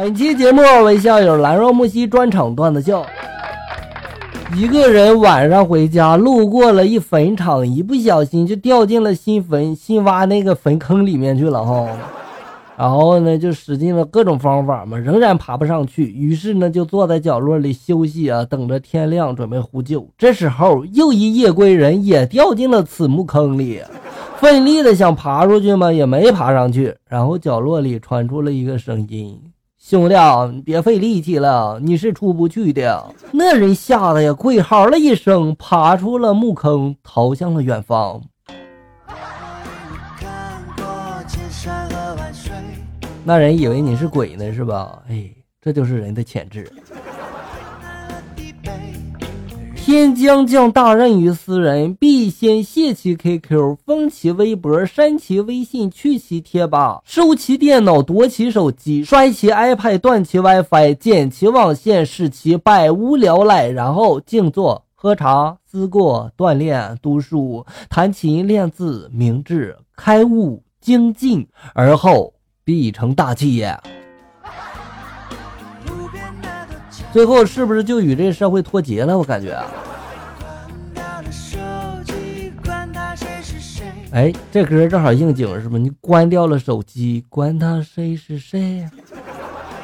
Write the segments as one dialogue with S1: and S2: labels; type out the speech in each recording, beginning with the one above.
S1: 本期节目为校友兰若木兮专场段子秀。一个人晚上回家，路过了一坟场，一不小心就掉进了新坟新挖那个坟坑里面去了哈。然后呢，就使尽了各种方法嘛，仍然爬不上去。于是呢，就坐在角落里休息啊，等着天亮准备呼救。这时候，又一夜归人也掉进了此墓坑里，奋力的想爬出去嘛，也没爬上去。然后角落里传出了一个声音。兄弟，你别费力气了，你是出不去的。那人吓得呀，跪嚎了一声，爬出了墓坑，逃向了远方。那人以为你是鬼呢，是吧？哎，这就是人的潜质。天将降大任于斯人，必先卸其 QQ，封其微博，删其微信，去其贴吧，收其电脑，夺其手机，摔其 iPad，断其 WiFi，剪其网线，使其百无聊赖，然后静坐、喝茶、思过、锻炼、读书、弹琴、练字、明智、开悟、精进，而后必成大器也。最后是不是就与这社会脱节了？我感觉。哎，这歌正好应景，是吧？你关掉了手机，管他谁是谁？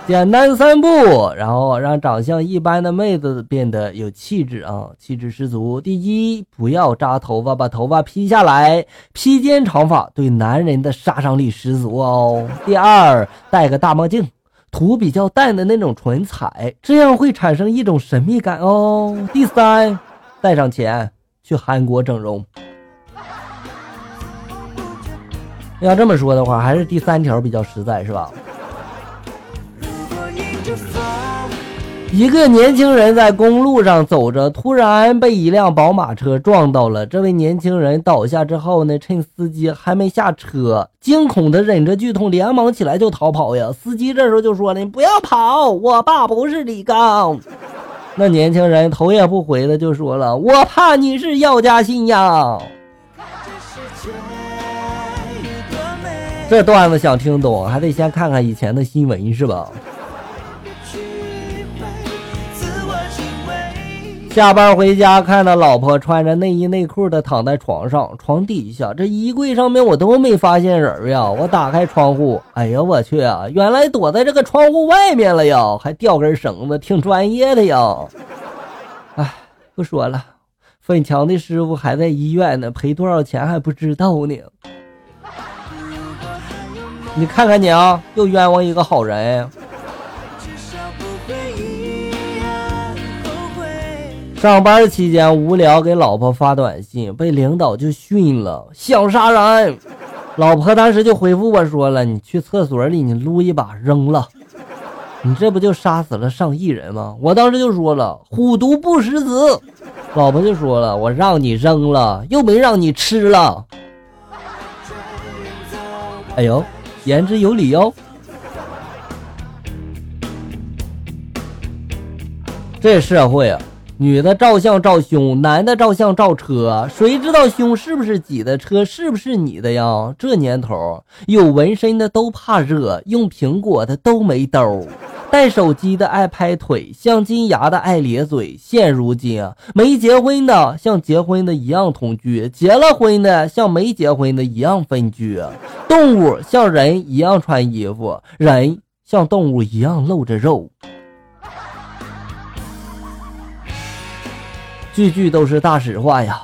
S1: 简单三步，然后让长相一般的妹子变得有气质啊，气质十足。第一，不要扎头发，把头发披下来，披肩长发对男人的杀伤力十足哦。第二，戴个大墨镜。涂比较淡的那种唇彩，这样会产生一种神秘感哦。第三，带上钱去韩国整容。要这么说的话，还是第三条比较实在，是吧？一个年轻人在公路上走着，突然被一辆宝马车撞到了。这位年轻人倒下之后呢，趁司机还没下车，惊恐的忍着剧痛，连忙起来就逃跑呀。司机这时候就说了：“你不要跑，我爸不是李刚。”那年轻人头也不回的就说了：“我怕你是药家鑫呀。”这段子想听懂，还得先看看以前的新闻，是吧？下班回家，看到老婆穿着内衣内裤的躺在床上，床底下这衣柜上面我都没发现人呀。我打开窗户，哎呀，我去啊，原来躲在这个窗户外面了呀，还吊根绳子，挺专业的呀。哎，不说了，粉墙的师傅还在医院呢，赔多少钱还不知道呢。你看看你啊，又冤枉一个好人。上班期间无聊，给老婆发短信，被领导就训了，想杀人。老婆当时就回复我说了：“你去厕所里，你撸一把扔了，你这不就杀死了上亿人吗？”我当时就说了：“虎毒不食子。”老婆就说了：“我让你扔了，又没让你吃了。”哎呦，言之有理哟。这社会啊。女的照相照胸，男的照相照车，谁知道胸是不是挤的，车是不是你的呀？这年头，有纹身的都怕热，用苹果的都没兜，带手机的爱拍腿，镶金牙的爱咧嘴。现如今，没结婚的像结婚的一样同居，结了婚的像没结婚的一样分居。动物像人一样穿衣服，人像动物一样露着肉。句句都是大实话呀！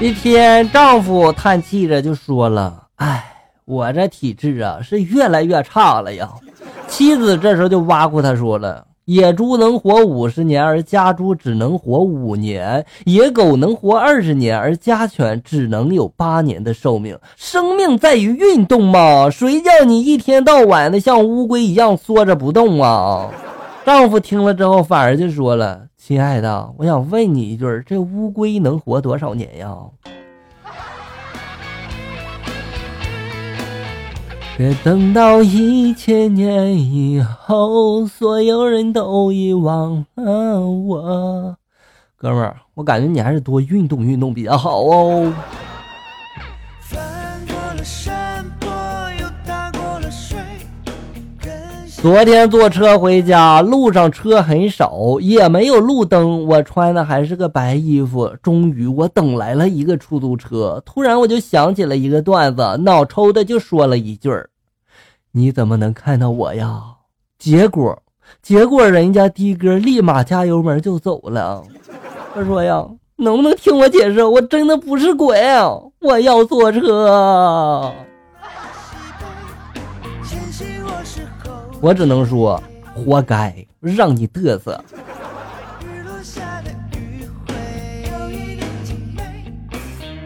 S1: 一天，丈夫叹气着就说了：“哎，我这体质啊，是越来越差了呀。”妻子这时候就挖苦他说了：“野猪能活五十年，而家猪只能活五年；野狗能活二十年，而家犬只能有八年的寿命。生命在于运动嘛，谁叫你一天到晚的像乌龟一样缩着不动啊？”丈夫听了之后，反而就说了：“亲爱的，我想问你一句，这乌龟能活多少年呀？”别等到一千年以后，所有人都遗忘了我。哥们儿，我感觉你还是多运动运动比较好哦。昨天坐车回家，路上车很少，也没有路灯。我穿的还是个白衣服。终于，我等来了一个出租车。突然，我就想起了一个段子，脑抽的就说了一句儿：“你怎么能看到我呀？”结果，结果人家的哥立马加油门就走了。他说呀：“能不能听我解释？我真的不是鬼，我要坐车。”我只能说，活该，让你嘚瑟。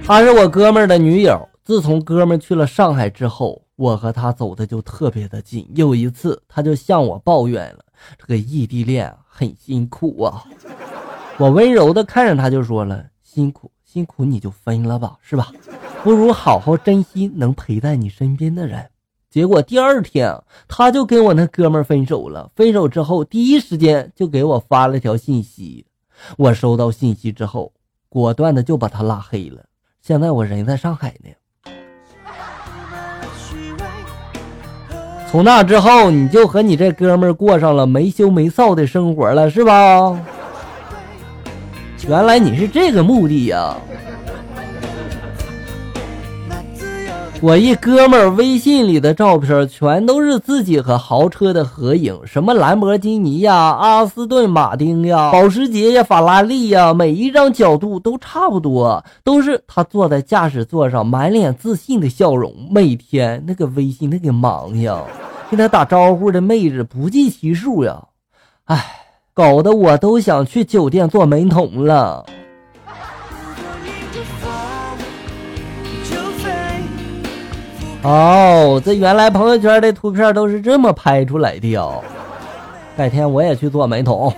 S1: 她是我哥们儿的女友。自从哥们儿去了上海之后，我和他走的就特别的近。有一次，他就向我抱怨了，这个异地恋很辛苦啊。我温柔的看着他，就说了：“辛苦辛苦，你就分了吧，是吧？不如好好珍惜能陪在你身边的人。”结果第二天，他就跟我那哥们分手了。分手之后，第一时间就给我发了条信息。我收到信息之后，果断的就把他拉黑了。现在我人在上海呢。从那之后，你就和你这哥们过上了没羞没臊的生活了，是吧？原来你是这个目的呀。我一哥们儿微信里的照片全都是自己和豪车的合影，什么兰博基尼呀、阿斯顿马丁呀、保时捷呀、法拉利呀，每一张角度都差不多，都是他坐在驾驶座上，满脸自信的笑容。每天那个微信那个忙呀，跟他打招呼的妹子不计其数呀，唉，搞得我都想去酒店做门童了。哦，这原来朋友圈的图片都是这么拍出来的哦！改天我也去做美瞳。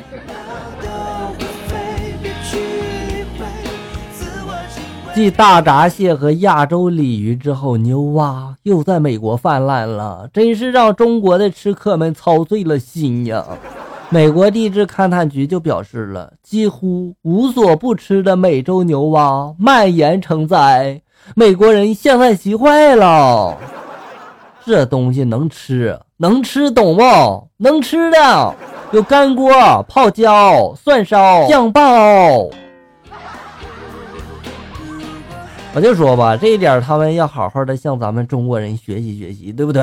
S1: 继大闸蟹和亚洲鲤鱼之后，牛蛙又在美国泛滥了，真是让中国的吃客们操碎了心呀！美国地质勘探局就表示了，几乎无所不吃的美洲牛蛙蔓延成灾。美国人现在急坏了，这东西能吃，能吃懂不？能吃的有干锅、泡椒、蒜烧、酱爆。我就说吧，这一点他们要好好的向咱们中国人学习学习，对不对？